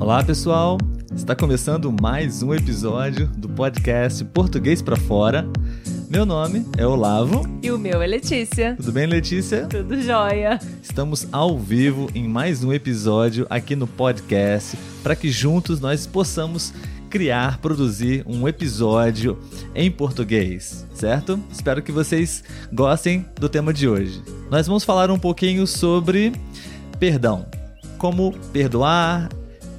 Olá, pessoal. Está começando mais um episódio do podcast Português para Fora. Meu nome é Olavo. E o meu é Letícia. Tudo bem, Letícia? Tudo jóia. Estamos ao vivo em mais um episódio aqui no podcast para que juntos nós possamos criar, produzir um episódio em português, certo? Espero que vocês gostem do tema de hoje. Nós vamos falar um pouquinho sobre perdão. Como perdoar?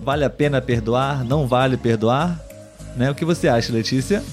Vale a pena perdoar? Não vale perdoar? Né? O que você acha, Letícia?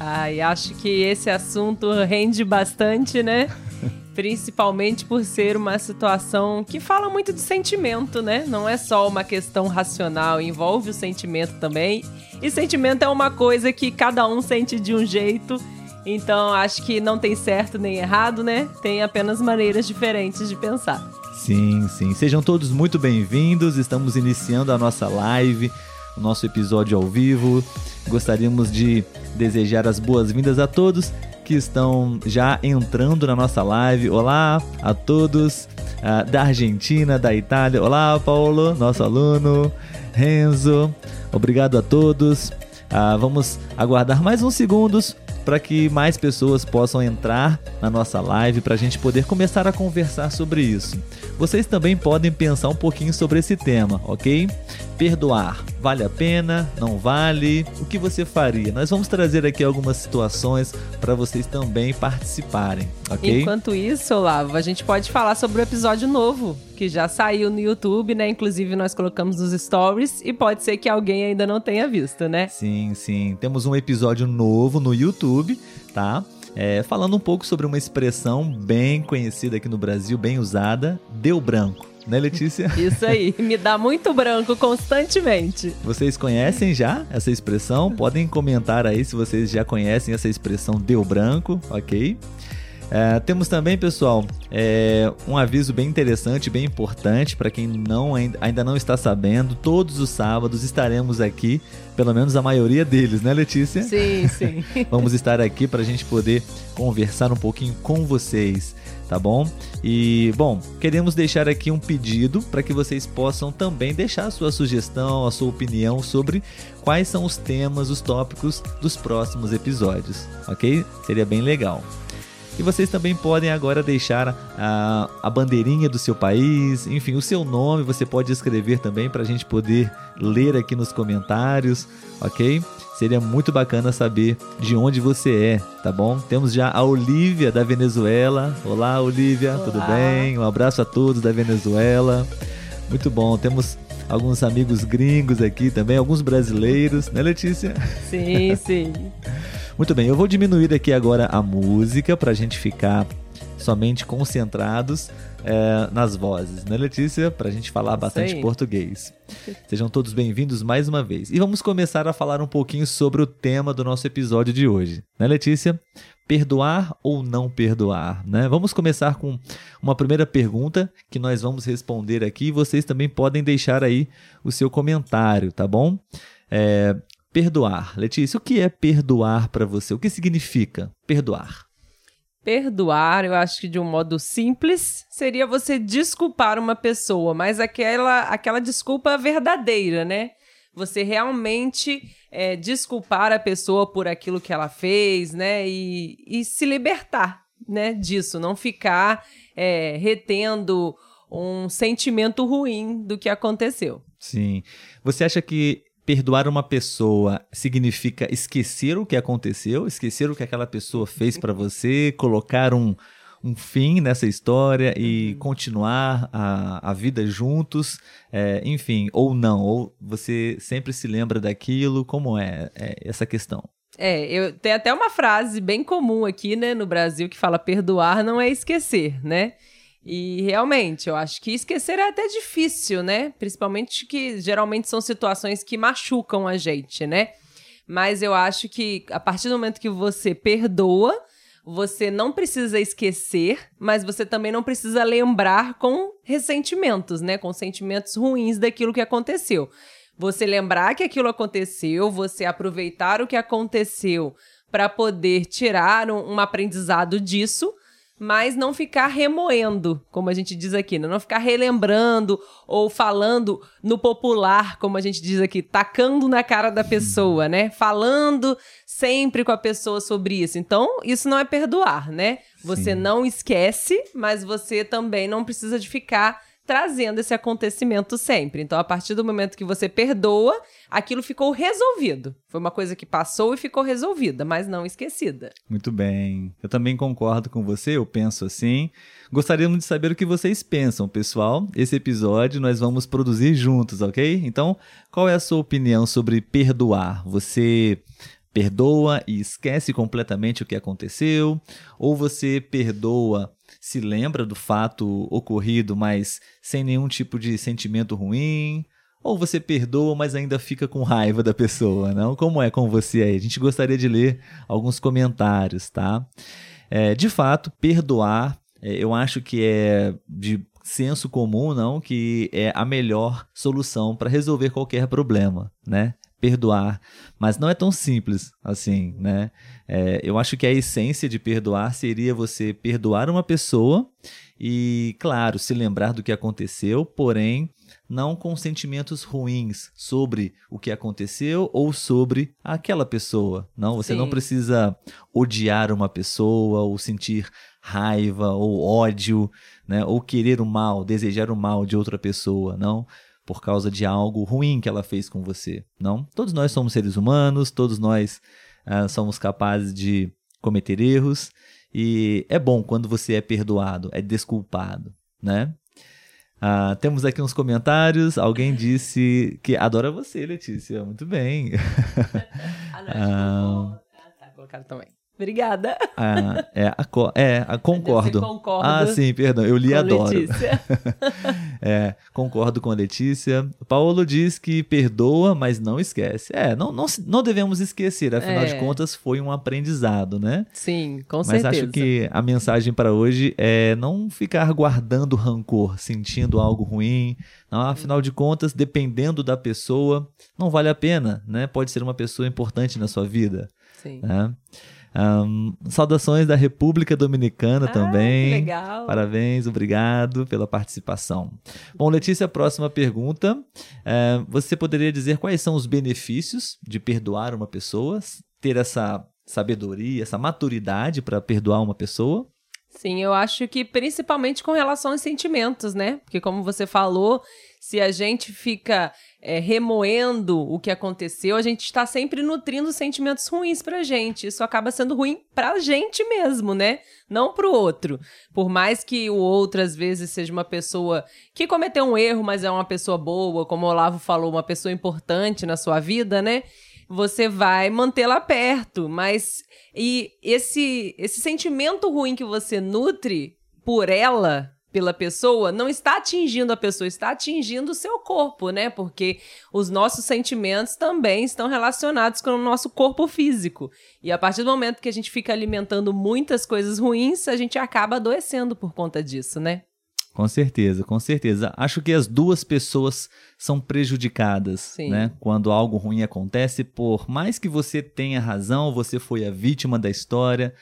Ai, acho que esse assunto rende bastante, né? Principalmente por ser uma situação que fala muito de sentimento, né? Não é só uma questão racional, envolve o sentimento também. E sentimento é uma coisa que cada um sente de um jeito. Então acho que não tem certo nem errado, né? Tem apenas maneiras diferentes de pensar. Sim, sim. Sejam todos muito bem-vindos. Estamos iniciando a nossa live, o nosso episódio ao vivo. Gostaríamos de desejar as boas-vindas a todos que estão já entrando na nossa live. Olá a todos uh, da Argentina, da Itália. Olá, Paulo, nosso aluno. Renzo, obrigado a todos. Uh, vamos aguardar mais uns segundos para que mais pessoas possam entrar na nossa live para a gente poder começar a conversar sobre isso. Vocês também podem pensar um pouquinho sobre esse tema, ok? Perdoar, vale a pena? Não vale? O que você faria? Nós vamos trazer aqui algumas situações para vocês também participarem, ok? Enquanto isso, Olavo, a gente pode falar sobre o episódio novo que já saiu no YouTube, né? Inclusive nós colocamos nos stories e pode ser que alguém ainda não tenha visto, né? Sim, sim. Temos um episódio novo no YouTube, tá? É, falando um pouco sobre uma expressão bem conhecida aqui no Brasil, bem usada, deu branco né, Letícia? Isso aí, me dá muito branco constantemente. Vocês conhecem já essa expressão? Podem comentar aí se vocês já conhecem essa expressão deu branco, ok? É, temos também, pessoal, é, um aviso bem interessante, bem importante para quem não, ainda não está sabendo. Todos os sábados estaremos aqui, pelo menos a maioria deles, né, Letícia? Sim, sim. Vamos estar aqui para a gente poder conversar um pouquinho com vocês, tá bom? E, bom, queremos deixar aqui um pedido para que vocês possam também deixar a sua sugestão, a sua opinião sobre quais são os temas, os tópicos dos próximos episódios, ok? Seria bem legal. E vocês também podem agora deixar a, a bandeirinha do seu país, enfim, o seu nome, você pode escrever também para a gente poder ler aqui nos comentários, ok? Seria muito bacana saber de onde você é, tá bom? Temos já a Olivia da Venezuela. Olá, Olivia, Olá. tudo bem? Um abraço a todos da Venezuela. Muito bom. Temos alguns amigos gringos aqui também, alguns brasileiros, né, Letícia? Sim, sim. Muito bem, eu vou diminuir aqui agora a música para a gente ficar somente concentrados é, nas vozes, né, Letícia? Para a gente falar bastante português. Sejam todos bem-vindos mais uma vez. E vamos começar a falar um pouquinho sobre o tema do nosso episódio de hoje, né, Letícia? Perdoar ou não perdoar, né? Vamos começar com uma primeira pergunta que nós vamos responder aqui. Vocês também podem deixar aí o seu comentário, tá bom? É, Perdoar. Letícia, o que é perdoar para você? O que significa perdoar? Perdoar, eu acho que de um modo simples, seria você desculpar uma pessoa, mas aquela, aquela desculpa verdadeira, né? Você realmente é, desculpar a pessoa por aquilo que ela fez, né? E, e se libertar, né? Disso, não ficar é, retendo um sentimento ruim do que aconteceu. Sim. Você acha que perdoar uma pessoa significa esquecer o que aconteceu, esquecer o que aquela pessoa fez para você, colocar um, um fim nessa história e uhum. continuar a, a vida juntos, é, enfim, ou não, ou você sempre se lembra daquilo, como é, é essa questão? É, eu tem até uma frase bem comum aqui, né, no Brasil que fala perdoar não é esquecer, né? E realmente, eu acho que esquecer é até difícil, né? Principalmente que geralmente são situações que machucam a gente, né? Mas eu acho que a partir do momento que você perdoa, você não precisa esquecer, mas você também não precisa lembrar com ressentimentos, né? Com sentimentos ruins daquilo que aconteceu. Você lembrar que aquilo aconteceu, você aproveitar o que aconteceu para poder tirar um, um aprendizado disso mas não ficar remoendo, como a gente diz aqui, né? não ficar relembrando ou falando no popular, como a gente diz aqui, tacando na cara da pessoa, né? Falando sempre com a pessoa sobre isso. Então, isso não é perdoar, né? Você Sim. não esquece, mas você também não precisa de ficar trazendo esse acontecimento sempre. Então, a partir do momento que você perdoa, aquilo ficou resolvido. Foi uma coisa que passou e ficou resolvida, mas não esquecida. Muito bem. Eu também concordo com você, eu penso assim. Gostaríamos de saber o que vocês pensam, pessoal. Esse episódio nós vamos produzir juntos, ok? Então, qual é a sua opinião sobre perdoar? Você perdoa e esquece completamente o que aconteceu? Ou você perdoa se lembra do fato ocorrido, mas sem nenhum tipo de sentimento ruim? Ou você perdoa, mas ainda fica com raiva da pessoa, não? Como é com você aí? A gente gostaria de ler alguns comentários, tá? É, de fato, perdoar, é, eu acho que é de senso comum, não, que é a melhor solução para resolver qualquer problema, né? Perdoar, mas não é tão simples assim, né? É, eu acho que a essência de perdoar seria você perdoar uma pessoa e, claro, se lembrar do que aconteceu, porém não com sentimentos ruins sobre o que aconteceu ou sobre aquela pessoa. Não, você Sim. não precisa odiar uma pessoa ou sentir raiva ou ódio, né, ou querer o mal, desejar o mal de outra pessoa, não por causa de algo ruim que ela fez com você, não? Todos nós somos seres humanos, todos nós uh, somos capazes de cometer erros e é bom quando você é perdoado, é desculpado, né? Uh, temos aqui uns comentários. Alguém disse que adora você, Letícia. Muito bem. ah, ah, tá colocado também. Obrigada. Ah, é, a, é a, concordo. Ah, sim, perdão, eu li adoro. Letícia. é, concordo com a Letícia. Paulo diz que perdoa, mas não esquece. É, não, não, não devemos esquecer, afinal é. de contas foi um aprendizado, né? Sim, com mas certeza. Mas acho que a mensagem para hoje é não ficar guardando rancor, sentindo algo ruim. Não, afinal de contas, dependendo da pessoa, não vale a pena, né? Pode ser uma pessoa importante na sua vida. Sim. Né? Um, saudações da República Dominicana ah, também. legal. Parabéns, obrigado pela participação. Bom, Letícia, próxima pergunta. É, você poderia dizer quais são os benefícios de perdoar uma pessoa, ter essa sabedoria, essa maturidade para perdoar uma pessoa? Sim, eu acho que principalmente com relação aos sentimentos, né? Porque, como você falou, se a gente fica é, remoendo o que aconteceu, a gente está sempre nutrindo sentimentos ruins pra gente. Isso acaba sendo ruim pra gente mesmo, né? Não pro outro. Por mais que o outro, às vezes, seja uma pessoa que cometeu um erro, mas é uma pessoa boa, como o Olavo falou, uma pessoa importante na sua vida, né? Você vai mantê-la perto, mas e esse esse sentimento ruim que você nutre por ela, pela pessoa não está atingindo a pessoa, está atingindo o seu corpo, né? Porque os nossos sentimentos também estão relacionados com o nosso corpo físico. E a partir do momento que a gente fica alimentando muitas coisas ruins, a gente acaba adoecendo por conta disso, né? Com certeza, com certeza. Acho que as duas pessoas são prejudicadas, Sim. né? Quando algo ruim acontece, por mais que você tenha razão, você foi a vítima da história.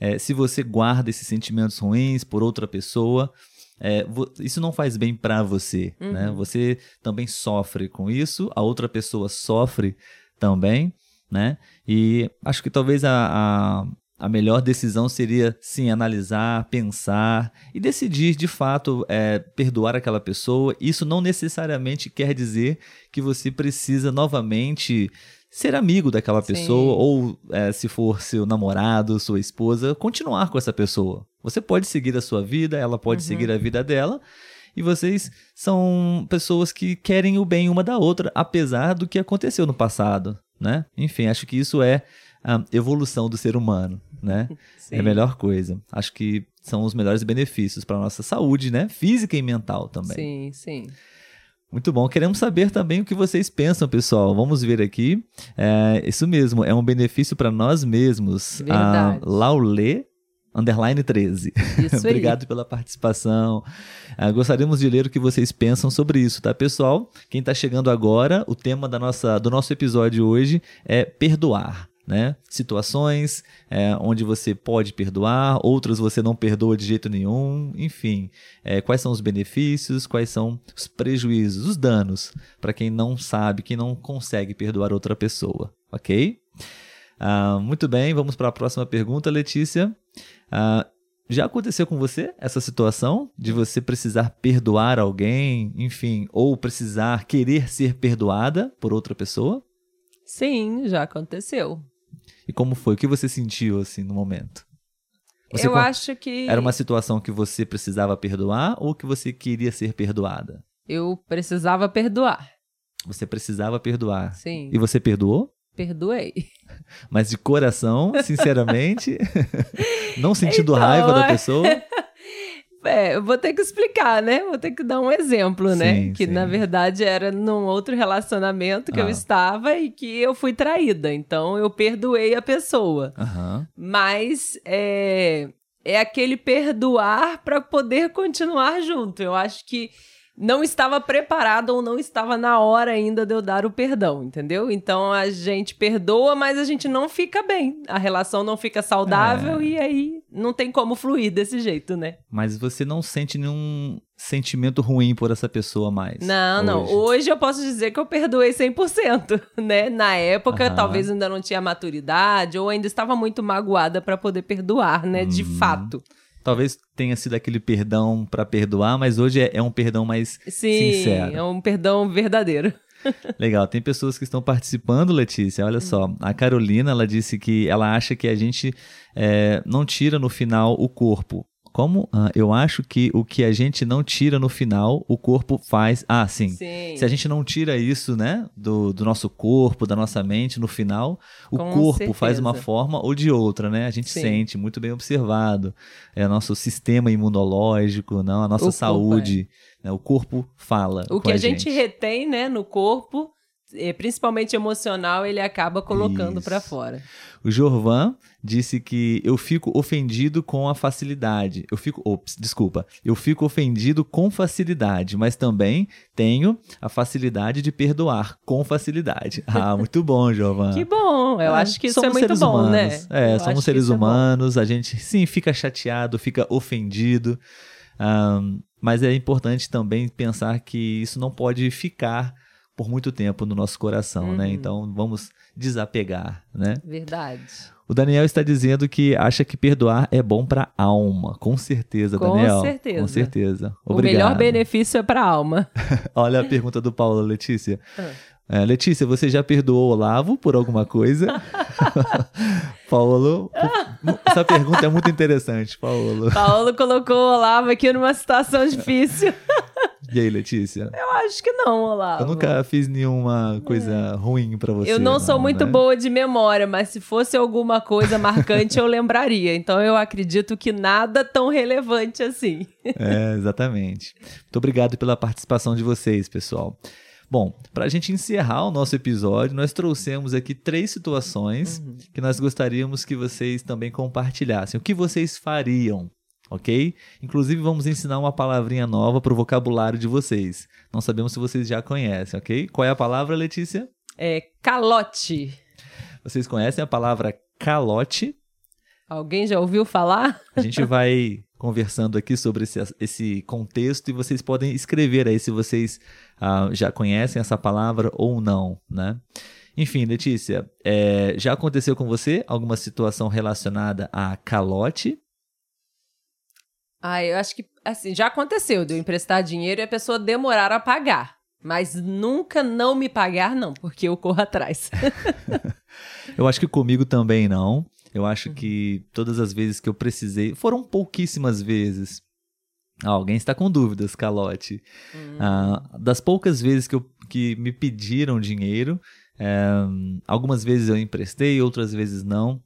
É, se você guarda esses sentimentos ruins por outra pessoa, é, isso não faz bem para você, né? uhum. né? Você também sofre com isso, a outra pessoa sofre também, né? E acho que talvez a, a, a melhor decisão seria sim analisar, pensar e decidir de fato é, perdoar aquela pessoa. Isso não necessariamente quer dizer que você precisa novamente ser amigo daquela pessoa, Sim. ou é, se for seu namorado, sua esposa, continuar com essa pessoa. Você pode seguir a sua vida, ela pode uhum. seguir a vida dela, e vocês são pessoas que querem o bem uma da outra, apesar do que aconteceu no passado, né? Enfim, acho que isso é a evolução do ser humano, né? É a melhor coisa. Acho que são os melhores benefícios para nossa saúde, né? Física e mental também. Sim, sim. Muito bom. Queremos saber também o que vocês pensam, pessoal. Vamos ver aqui. É, isso mesmo, é um benefício para nós mesmos. Verdade. A Laulê underline 13. Isso Obrigado pela participação. Uh, gostaríamos de ler o que vocês pensam sobre isso, tá, pessoal? Quem está chegando agora, o tema da nossa, do nosso episódio hoje é perdoar. Né? Situações é, onde você pode perdoar, outras você não perdoa de jeito nenhum, enfim. É, quais são os benefícios, quais são os prejuízos, os danos para quem não sabe, quem não consegue perdoar outra pessoa, ok? Ah, muito bem, vamos para a próxima pergunta, Letícia. Ah, já aconteceu com você essa situação de você precisar perdoar alguém, enfim, ou precisar querer ser perdoada por outra pessoa? Sim, já aconteceu. E como foi? O que você sentiu assim no momento? Você eu acho que. Era uma situação que você precisava perdoar ou que você queria ser perdoada? Eu precisava perdoar. Você precisava perdoar. Sim. E você perdoou? Perdoei. Mas de coração, sinceramente, não sentindo então, raiva da pessoa. É, eu vou ter que explicar, né? Vou ter que dar um exemplo, né? sim? Que sim. na verdade era num outro relacionamento que ah. eu estava e que eu fui traída. Então eu perdoei a pessoa. Uhum. Mas é, é aquele perdoar para poder continuar junto. Eu acho que não estava preparado ou não estava na hora ainda de eu dar o perdão, entendeu? Então a gente perdoa, mas a gente não fica bem. A relação não fica saudável é. e aí não tem como fluir desse jeito, né? Mas você não sente nenhum sentimento ruim por essa pessoa mais. Não, hoje. não. Hoje eu posso dizer que eu perdoei 100%, né? Na época, talvez ainda não tinha maturidade ou ainda estava muito magoada para poder perdoar, né? Hum. De fato. Talvez tenha sido aquele perdão para perdoar, mas hoje é, é, um perdão mais Sim, sincero. é um perdão verdadeiro. Legal, tem pessoas que estão participando, Letícia. Olha só, a Carolina ela disse que ela acha que a gente é, não tira no final o corpo, como ah, eu acho que o que a gente não tira no final, o corpo faz. Ah, sim. sim. Se a gente não tira isso, né, do, do nosso corpo, da nossa mente, no final, o Com corpo certeza. faz uma forma ou de outra, né? A gente sim. sente, muito bem observado. É nosso sistema imunológico, não, a nossa o saúde. Corpo, é. né? O corpo fala. O que a, a gente. gente retém, né, no corpo principalmente emocional, ele acaba colocando para fora. O Jorvan disse que eu fico ofendido com a facilidade. Eu fico, ops, desculpa, eu fico ofendido com facilidade, mas também tenho a facilidade de perdoar com facilidade. Ah, muito bom, Jorvan. que bom. Eu é, acho que isso é muito bom, né? humanos. né? É, eu somos seres é humanos, é a gente sim fica chateado, fica ofendido. Um, mas é importante também pensar que isso não pode ficar por muito tempo no nosso coração, né? uhum. né? Então vamos desapegar, né? Verdade. O Daniel está dizendo que acha que perdoar é bom para a alma. Com certeza, Com Daniel. Com certeza. Com certeza. Obrigado. O melhor benefício é para a alma. Olha a pergunta do Paulo, Letícia. Ah. É, Letícia, você já perdoou o Olavo por alguma coisa? Paulo, essa pergunta é muito interessante, Paulo. Paulo colocou o Olavo aqui numa situação difícil. E aí, Letícia? Eu acho que não, Olavo. Eu nunca fiz nenhuma coisa é. ruim para você. Eu não, não sou muito né? boa de memória, mas se fosse alguma coisa marcante, eu lembraria. Então eu acredito que nada tão relevante assim. É, exatamente. Muito obrigado pela participação de vocês, pessoal. Bom, para a gente encerrar o nosso episódio, nós trouxemos aqui três situações uhum. que nós gostaríamos que vocês também compartilhassem. O que vocês fariam ok? Inclusive, vamos ensinar uma palavrinha nova para o vocabulário de vocês. Não sabemos se vocês já conhecem, ok? Qual é a palavra, Letícia? É calote. Vocês conhecem a palavra calote? Alguém já ouviu falar? A gente vai conversando aqui sobre esse, esse contexto e vocês podem escrever aí se vocês ah, já conhecem essa palavra ou não, né? Enfim, Letícia, é, já aconteceu com você alguma situação relacionada a calote? Ah, eu acho que, assim, já aconteceu de eu emprestar dinheiro e a pessoa demorar a pagar. Mas nunca não me pagar, não, porque eu corro atrás. eu acho que comigo também não. Eu acho que todas as vezes que eu precisei, foram pouquíssimas vezes. Ah, alguém está com dúvidas, Calote. Hum. Ah, das poucas vezes que, eu, que me pediram dinheiro, é, algumas vezes eu emprestei, outras vezes não,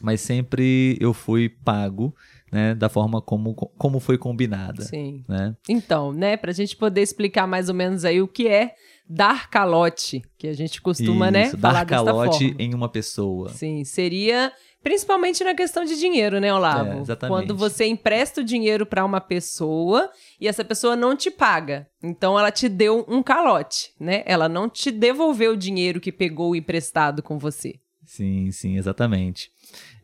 mas sempre eu fui pago né, da forma como, como foi combinada. Sim. Né? Então, né, para a gente poder explicar mais ou menos aí o que é dar calote, que a gente costuma, né, Isso, né, dar calote em uma pessoa. Sim, seria principalmente na questão de dinheiro, né, Olavo? É, exatamente. Quando você empresta o dinheiro para uma pessoa e essa pessoa não te paga. Então ela te deu um calote, né? Ela não te devolveu o dinheiro que pegou emprestado com você. Sim, sim, exatamente.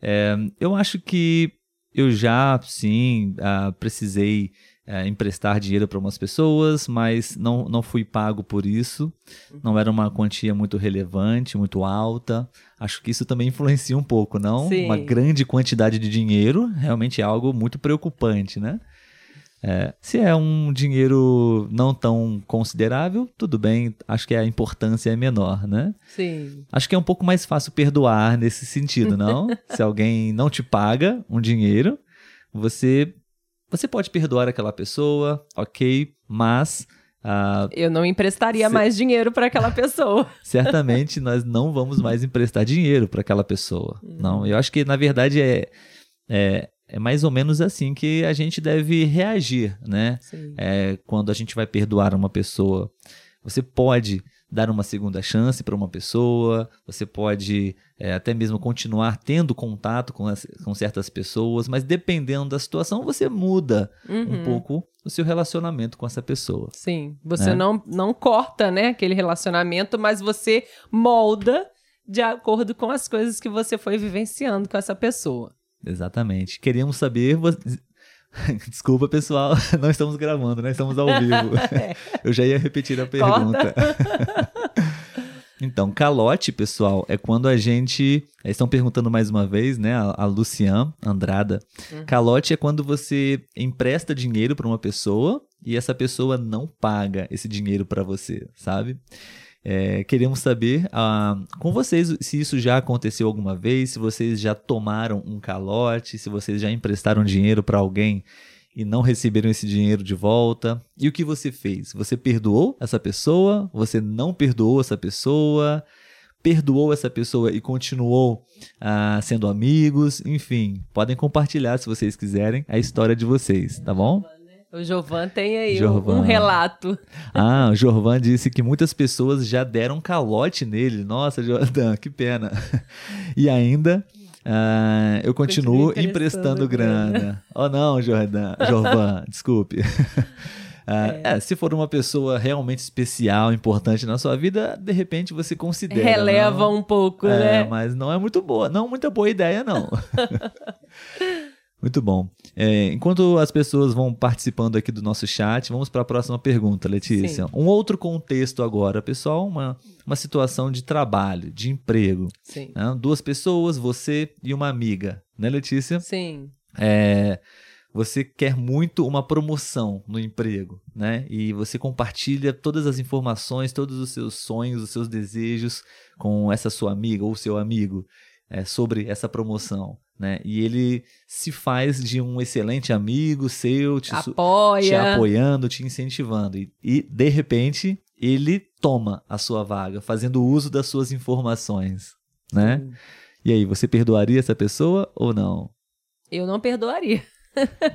É, eu acho que eu já, sim, uh, precisei uh, emprestar dinheiro para umas pessoas, mas não, não fui pago por isso. Não era uma quantia muito relevante, muito alta. Acho que isso também influencia um pouco, não? Sim. Uma grande quantidade de dinheiro realmente é algo muito preocupante, né? É, se é um dinheiro não tão considerável, tudo bem, acho que a importância é menor, né? Sim. Acho que é um pouco mais fácil perdoar nesse sentido, não? se alguém não te paga um dinheiro, você você pode perdoar aquela pessoa, ok, mas uh, eu não emprestaria se... mais dinheiro para aquela pessoa. certamente nós não vamos mais emprestar dinheiro para aquela pessoa. Hum. Não, eu acho que na verdade é, é é mais ou menos assim que a gente deve reagir, né? É, quando a gente vai perdoar uma pessoa. Você pode dar uma segunda chance para uma pessoa, você pode é, até mesmo continuar tendo contato com, as, com certas pessoas, mas dependendo da situação, você muda uhum. um pouco o seu relacionamento com essa pessoa. Sim, você né? não, não corta né, aquele relacionamento, mas você molda de acordo com as coisas que você foi vivenciando com essa pessoa. Exatamente. Queríamos saber. Desculpa, pessoal, não estamos gravando, né? Estamos ao vivo. Eu já ia repetir a pergunta. então, calote, pessoal, é quando a gente. Estão perguntando mais uma vez, né? A, a Lucian Andrada. Uhum. Calote é quando você empresta dinheiro para uma pessoa e essa pessoa não paga esse dinheiro para você, sabe? É, queremos saber ah, com vocês se isso já aconteceu alguma vez, se vocês já tomaram um calote, se vocês já emprestaram dinheiro para alguém e não receberam esse dinheiro de volta. E o que você fez? Você perdoou essa pessoa? Você não perdoou essa pessoa? Perdoou essa pessoa e continuou ah, sendo amigos? Enfim, podem compartilhar se vocês quiserem a história de vocês, tá bom? O Jovan tem aí Jorvan. um relato. Ah, o Jorvan disse que muitas pessoas já deram calote nele. Nossa, Jordan, que pena. E ainda uh, eu continuo emprestando, emprestando grana. grana. Oh não, Jordan, Jorvan, desculpe. Uh, é. É, se for uma pessoa realmente especial, importante na sua vida, de repente você considera. Releva não? um pouco, é, né? Mas não é muito boa, não muita boa ideia, não. Muito bom. É, enquanto as pessoas vão participando aqui do nosso chat, vamos para a próxima pergunta, Letícia. Sim. Um outro contexto agora, pessoal, uma, uma situação de trabalho, de emprego. Sim. Né? Duas pessoas, você e uma amiga, né, Letícia? Sim. É, você quer muito uma promoção no emprego, né? E você compartilha todas as informações, todos os seus sonhos, os seus desejos com essa sua amiga ou seu amigo é, sobre essa promoção né? E ele se faz de um excelente amigo seu, te, Apoia. te apoiando, te incentivando. E, e, de repente, ele toma a sua vaga, fazendo uso das suas informações, né? Hum. E aí, você perdoaria essa pessoa ou não? Eu não perdoaria.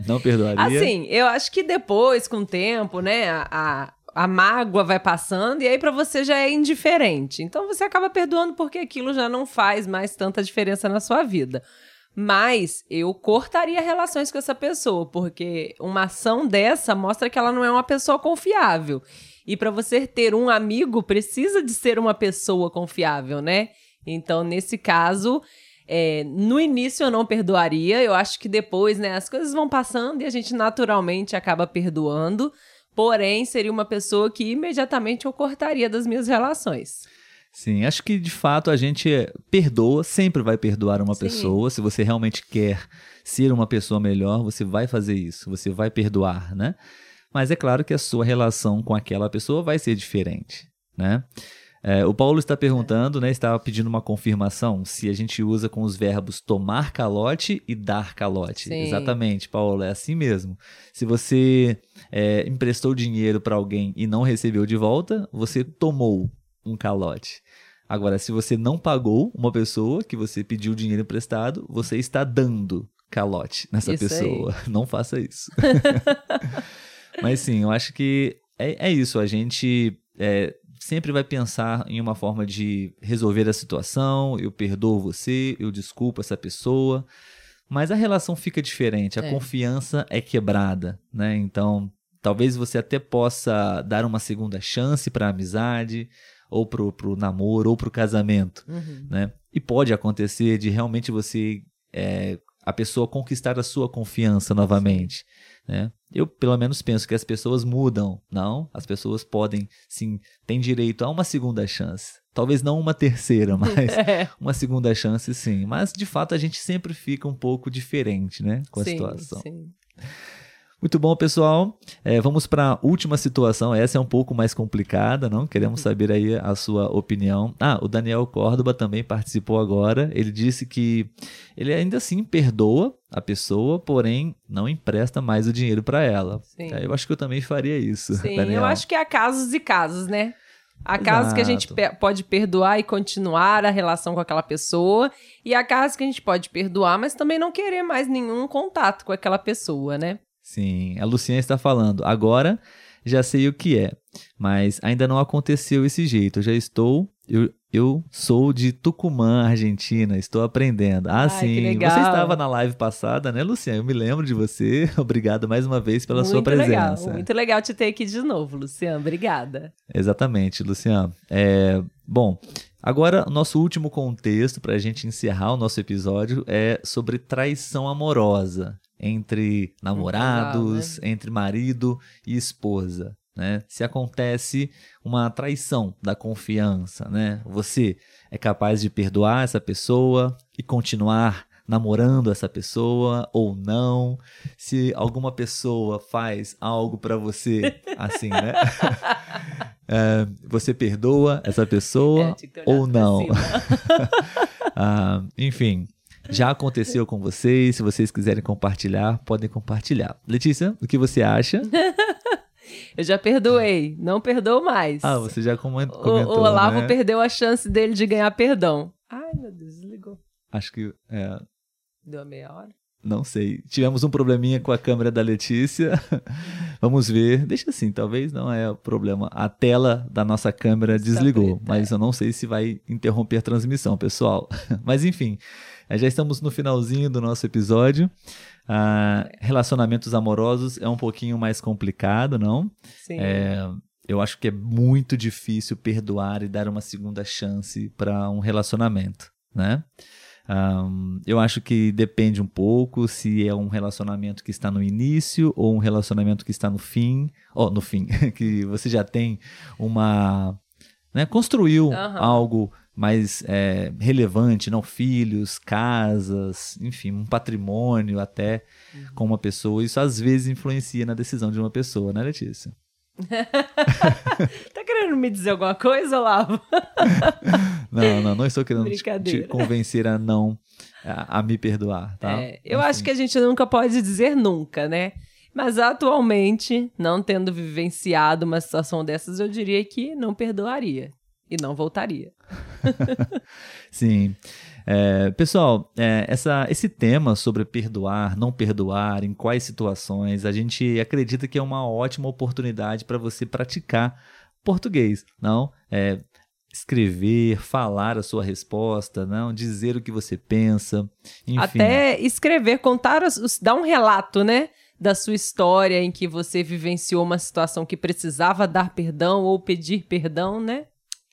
Não perdoaria? Assim, eu acho que depois, com o tempo, né, a, a mágoa vai passando e aí para você já é indiferente. Então você acaba perdoando porque aquilo já não faz mais tanta diferença na sua vida. Mas eu cortaria relações com essa pessoa, porque uma ação dessa mostra que ela não é uma pessoa confiável. E para você ter um amigo, precisa de ser uma pessoa confiável, né? Então, nesse caso, é, no início eu não perdoaria. Eu acho que depois, né, as coisas vão passando e a gente naturalmente acaba perdoando. Porém, seria uma pessoa que imediatamente eu cortaria das minhas relações. Sim, acho que de fato a gente perdoa, sempre vai perdoar uma Sim. pessoa. Se você realmente quer ser uma pessoa melhor, você vai fazer isso, você vai perdoar, né? Mas é claro que a sua relação com aquela pessoa vai ser diferente, né? É, o Paulo está perguntando, né? Estava pedindo uma confirmação se a gente usa com os verbos tomar calote e dar calote. Sim. Exatamente, Paulo, é assim mesmo. Se você é, emprestou dinheiro para alguém e não recebeu de volta, você tomou um calote. Agora, se você não pagou uma pessoa que você pediu dinheiro emprestado, você está dando calote nessa isso pessoa. Aí. Não faça isso. Mas sim, eu acho que é, é isso. A gente é, sempre vai pensar em uma forma de resolver a situação. Eu perdoo você, eu desculpo essa pessoa. Mas a relação fica diferente, a é. confiança é quebrada, né? Então, talvez você até possa dar uma segunda chance para a amizade, ou pro, pro namoro, ou pro casamento, uhum. né? e pode acontecer de realmente você é, a pessoa conquistar a sua confiança novamente. Né? Eu, pelo menos, penso que as pessoas mudam. Não, as pessoas podem, sim, têm direito a uma segunda chance. Talvez não uma terceira, mas é. uma segunda chance, sim. Mas, de fato, a gente sempre fica um pouco diferente né, com a sim, situação. Sim. Muito bom, pessoal. É, vamos para a última situação. Essa é um pouco mais complicada, não? Queremos saber aí a sua opinião. Ah, o Daniel Córdoba também participou agora. Ele disse que ele ainda assim perdoa a pessoa, porém não empresta mais o dinheiro para ela. Sim. É, eu acho que eu também faria isso. Sim, Daniel. eu acho que há casos e casos, né? Há casos que a gente pode perdoar e continuar a relação com aquela pessoa, e há casos que a gente pode perdoar, mas também não querer mais nenhum contato com aquela pessoa, né? Sim, a Luciana está falando. Agora já sei o que é, mas ainda não aconteceu esse jeito. Eu já estou. Eu, eu sou de Tucumã, Argentina. Estou aprendendo. Ah, Ai, sim. Você estava na live passada, né, Luciana? Eu me lembro de você. Obrigado mais uma vez pela muito sua presença. Legal, muito legal te ter aqui de novo, Luciana. Obrigada. Exatamente, Luciana. É, bom, Agora, o nosso último contexto para a gente encerrar o nosso episódio é sobre traição amorosa entre namorados, né? entre marido e esposa. Né? Se acontece uma traição da confiança, né? Você é capaz de perdoar essa pessoa e continuar namorando essa pessoa ou não? Se alguma pessoa faz algo para você assim, né? é, você perdoa essa pessoa é, ou não? ah, enfim, já aconteceu com vocês? Se vocês quiserem compartilhar, podem compartilhar. Letícia, o que você acha? Eu já perdoei, não perdoo mais. Ah, você já comentou. O, o Olavo né? perdeu a chance dele de ganhar perdão. Ai, meu Deus, desligou. Acho que. É... Deu a meia hora? Não sei. Tivemos um probleminha com a câmera da Letícia. Vamos ver. Deixa assim, talvez não é o problema. A tela da nossa câmera desligou, mas é. eu não sei se vai interromper a transmissão, pessoal. Mas enfim, já estamos no finalzinho do nosso episódio. Ah, relacionamentos amorosos é um pouquinho mais complicado, não? Sim. É, eu acho que é muito difícil perdoar e dar uma segunda chance para um relacionamento, né? Um, eu acho que depende um pouco se é um relacionamento que está no início ou um relacionamento que está no fim, ou no fim, que você já tem uma, né, construiu uhum. algo mais é, relevante, não filhos, casas, enfim, um patrimônio até uhum. com uma pessoa. Isso às vezes influencia na decisão de uma pessoa, né, Letícia? tá querendo me dizer alguma coisa, Olavo? não, não, não estou querendo te convencer a não a, a me perdoar, tá? É, eu Enfim. acho que a gente nunca pode dizer nunca, né? Mas atualmente, não tendo vivenciado uma situação dessas, eu diria que não perdoaria e não voltaria. Sim. É, pessoal, é, essa, esse tema sobre perdoar, não perdoar, em quais situações, a gente acredita que é uma ótima oportunidade para você praticar português, não? É, escrever, falar a sua resposta, não dizer o que você pensa, enfim. Até escrever, contar, dar um relato, né? Da sua história em que você vivenciou uma situação que precisava dar perdão ou pedir perdão, né?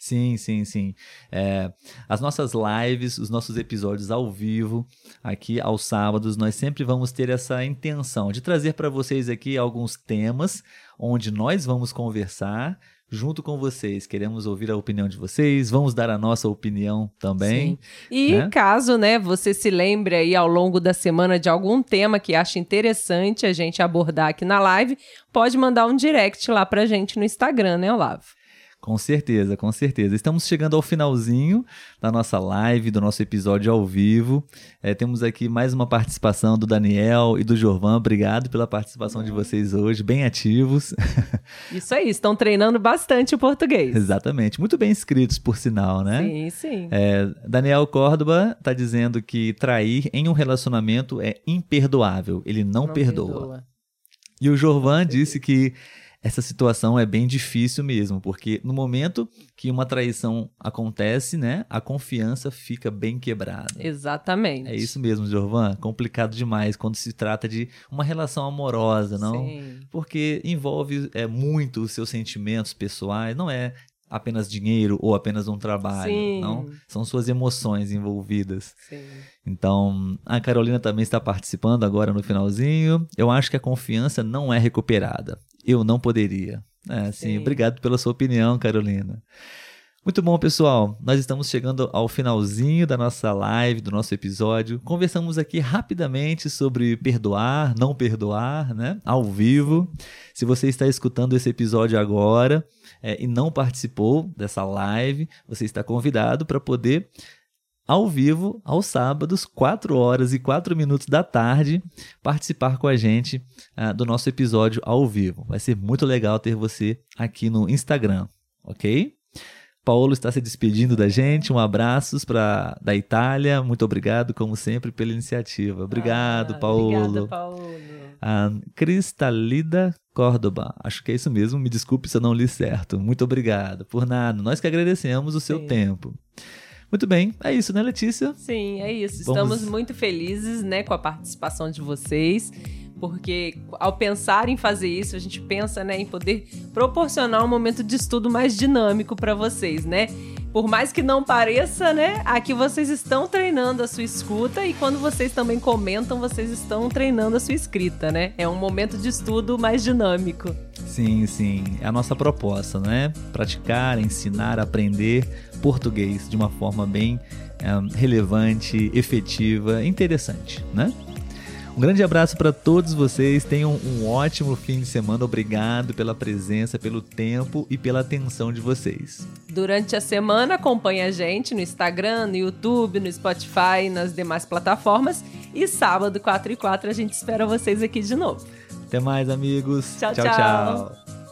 Sim, sim, sim. É, as nossas lives, os nossos episódios ao vivo, aqui aos sábados, nós sempre vamos ter essa intenção de trazer para vocês aqui alguns temas onde nós vamos conversar junto com vocês. Queremos ouvir a opinião de vocês, vamos dar a nossa opinião também. Sim. E né? caso, né, você se lembre aí ao longo da semana de algum tema que acha interessante a gente abordar aqui na live, pode mandar um direct lá pra gente no Instagram, né, Olavo? Com certeza, com certeza. Estamos chegando ao finalzinho da nossa live, do nosso episódio ao vivo. É, temos aqui mais uma participação do Daniel e do Jorvan. Obrigado pela participação de vocês hoje, bem ativos. Isso aí, estão treinando bastante o português. Exatamente, muito bem inscritos, por sinal, né? Sim, sim. É, Daniel Córdoba está dizendo que trair em um relacionamento é imperdoável. Ele não, não perdoa. perdoa. E o Jorvan disse que essa situação é bem difícil mesmo, porque no momento que uma traição acontece, né, a confiança fica bem quebrada. Exatamente. É isso mesmo, Jorvan. Complicado demais quando se trata de uma relação amorosa, não? Sim. Porque envolve é, muito os seus sentimentos pessoais, não é apenas dinheiro ou apenas um trabalho, Sim. não? São suas emoções envolvidas. Sim. Então, a Carolina também está participando agora no finalzinho. Eu acho que a confiança não é recuperada. Eu não poderia. É, sim, Sim. obrigado pela sua opinião, Carolina. Muito bom, pessoal. Nós estamos chegando ao finalzinho da nossa live, do nosso episódio. Conversamos aqui rapidamente sobre perdoar, não perdoar, né? Ao vivo. Se você está escutando esse episódio agora é, e não participou dessa live, você está convidado para poder ao vivo, aos sábados, 4 horas e 4 minutos da tarde, participar com a gente ah, do nosso episódio ao vivo. Vai ser muito legal ter você aqui no Instagram, ok? Paulo está se despedindo da gente. Um abraço para da Itália. Muito obrigado, como sempre, pela iniciativa. Obrigado, Ah, Paulo. Obrigada, Paulo. A Cristalida Córdoba. Acho que é isso mesmo. Me desculpe se eu não li certo. Muito obrigado. Por nada. Nós que agradecemos o seu Sim. tempo. Muito bem. É isso, né, Letícia? Sim, é isso. Vamos- Estamos muito felizes, né, com a participação de vocês, porque ao pensar em fazer isso, a gente pensa, né, em poder proporcionar um momento de estudo mais dinâmico para vocês, né? Por mais que não pareça, né, aqui vocês estão treinando a sua escuta e quando vocês também comentam, vocês estão treinando a sua escrita, né? É um momento de estudo mais dinâmico. Sim, sim. É a nossa proposta, né? Praticar, ensinar, aprender português de uma forma bem eh, relevante, efetiva, interessante, né? Um grande abraço para todos vocês. Tenham um ótimo fim de semana. Obrigado pela presença, pelo tempo e pela atenção de vocês. Durante a semana, acompanhe a gente no Instagram, no YouTube, no Spotify, nas demais plataformas. E sábado, 4 e 4, a gente espera vocês aqui de novo. Até mais, amigos. Tchau, tchau. tchau. tchau.